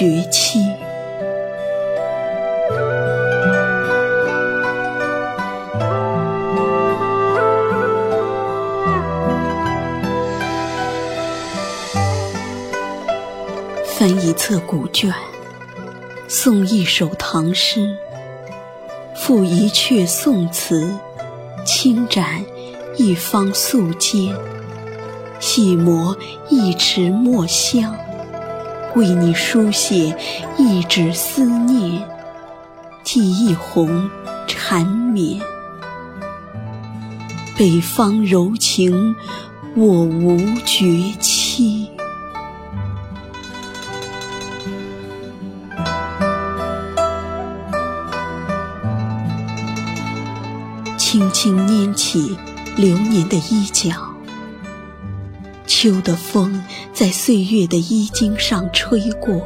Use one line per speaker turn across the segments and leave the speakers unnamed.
绝期。翻一册古卷，诵一首唐诗，赋一阙宋词，轻展一方素笺，细磨一池墨香，为你书写一纸思念，寄一泓缠绵。北方柔情，我无绝期。轻轻拈起流年的衣角，秋的风在岁月的衣襟上吹过，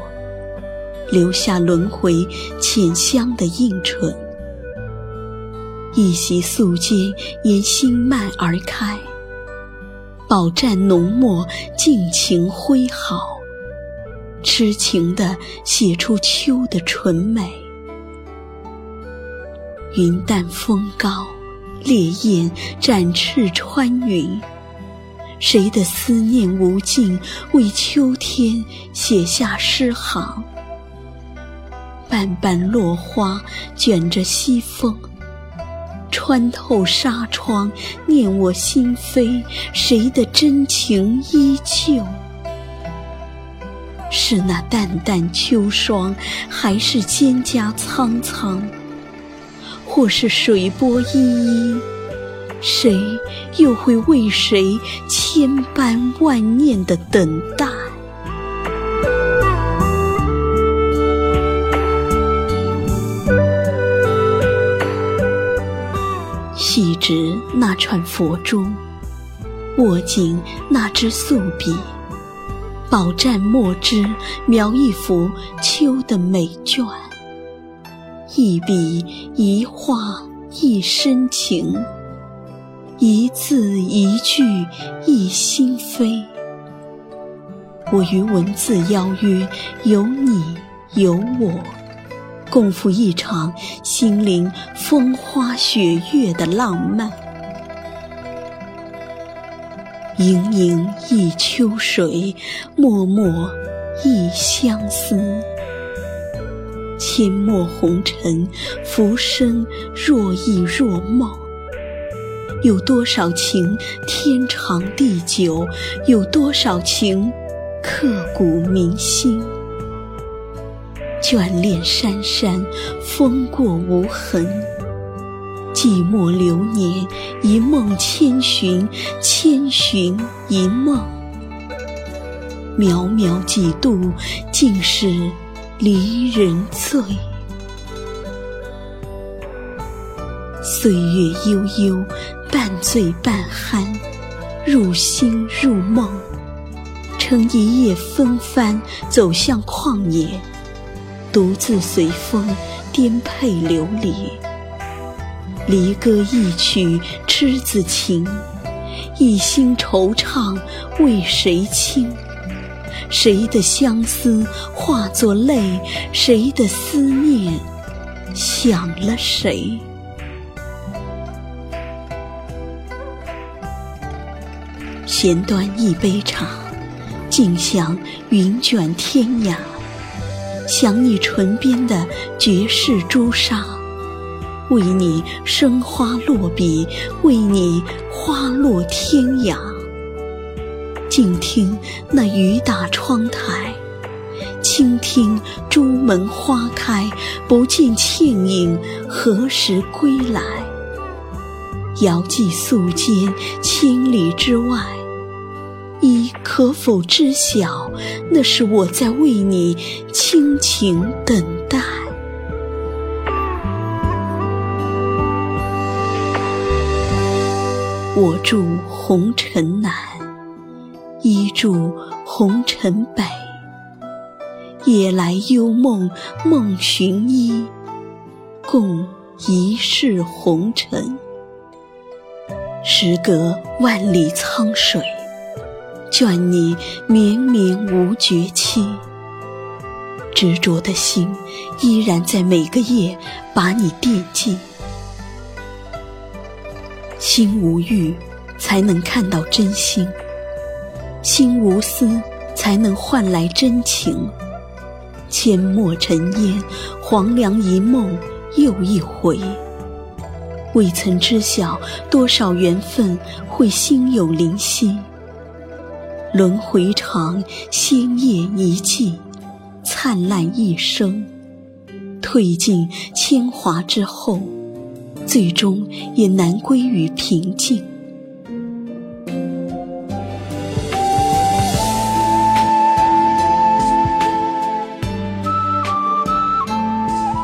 留下轮回浅香的映唇。一袭素笺沿心脉而开，饱蘸浓墨，尽情挥毫，痴情地写出秋的纯美。云淡风高。烈焰展翅穿云，谁的思念无尽，为秋天写下诗行？瓣瓣落花卷着西风，穿透纱窗，念我心扉。谁的真情依旧？是那淡淡秋霜，还是蒹葭苍苍？或是水波依依，谁又会为谁千般万念的等待？细执那串佛珠，握紧那支素笔，饱蘸墨汁，描一幅秋的美卷。一笔一画一深情，一字一句一心扉。我与文字邀约，有你有我，共赴一场心灵风花雪月的浪漫。盈盈一秋水，脉脉一相思。阡陌红尘，浮生若异若梦。有多少情天长地久？有多少情刻骨铭心？眷恋山山，风过无痕。寂寞流年，一梦千寻，千寻一梦。渺渺几度，尽是。离人醉，岁月悠悠，半醉半酣，入心入梦，乘一夜风帆，走向旷野，独自随风颠沛流离。离歌一曲痴子情，一心惆怅为谁倾？谁的相思化作泪？谁的思念想了谁？闲端一杯茶，静享云卷天涯。想你唇边的绝世朱砂，为你生花落笔，为你花落天涯。静听那雨打窗台，倾听朱门花开，不见倩影，何时归来？遥寄素笺，千里之外，你可否知晓？那是我在为你倾情等待。我住红尘南。依住红尘北，夜来幽梦梦寻依，共一世红尘。时隔万里沧水，眷你绵绵无绝期。执着的心依然在每个夜把你惦记。心无欲，才能看到真心；心无私，才能换来真情。阡陌尘烟，黄粱一梦又一回。未曾知晓多少缘分会心有灵犀。轮回长，鲜艳一季，灿烂一生。褪尽铅华之后，最终也难归于平静。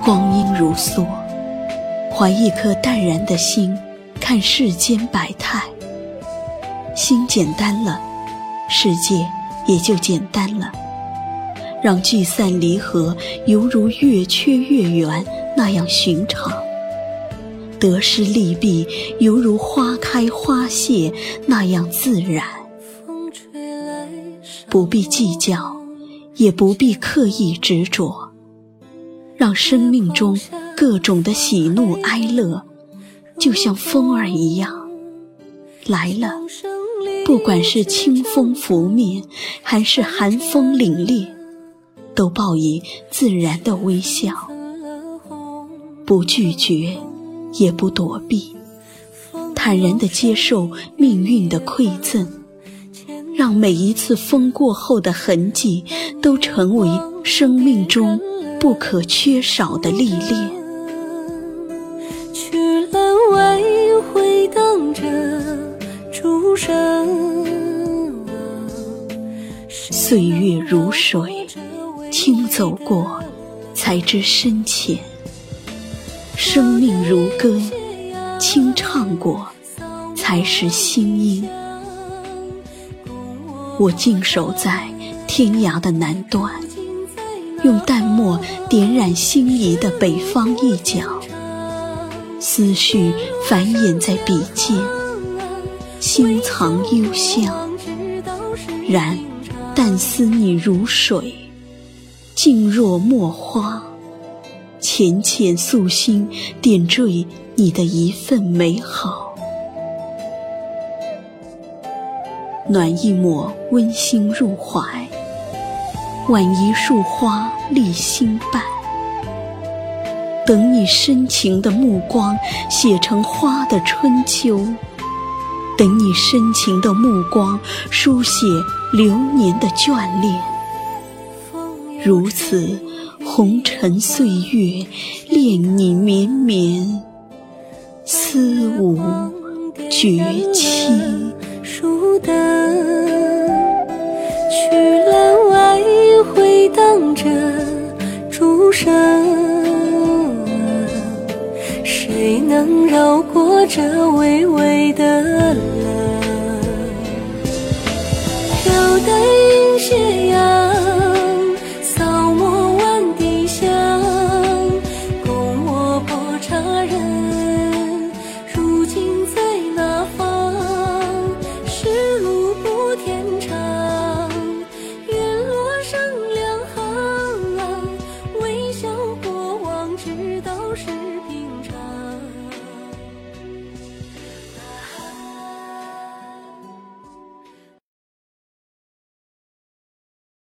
光阴如梭，怀一颗淡然的心，看世间百态。心简单了。世界也就简单了，让聚散离合犹如月缺月圆那样寻常，得失利弊犹如花开花谢那样自然。不必计较，也不必刻意执着，让生命中各种的喜怒哀乐，就像风儿一样来了。不管是清风拂面，还是寒风凛冽，都报以自然的微笑，不拒绝，也不躲避，坦然地接受命运的馈赠，让每一次风过后的痕迹，都成为生命中不可缺少的历练。去了，为回荡着。生，岁月如水，轻走过，才知深浅；生命如歌，轻唱过，才识心音。我静守在天涯的南端，用淡墨点染心仪的北方一角，思绪繁衍在笔尖。心藏幽香，然但思你如水，静若墨花，浅浅素心点缀你的一份美好，暖一抹温馨入怀，挽一束花立心伴，等你深情的目光写成花的春秋。等你深情的目光书写流年的眷恋，如此红尘岁月，恋你绵绵，思无绝期。书灯去了，外回荡着钟声，这微微的？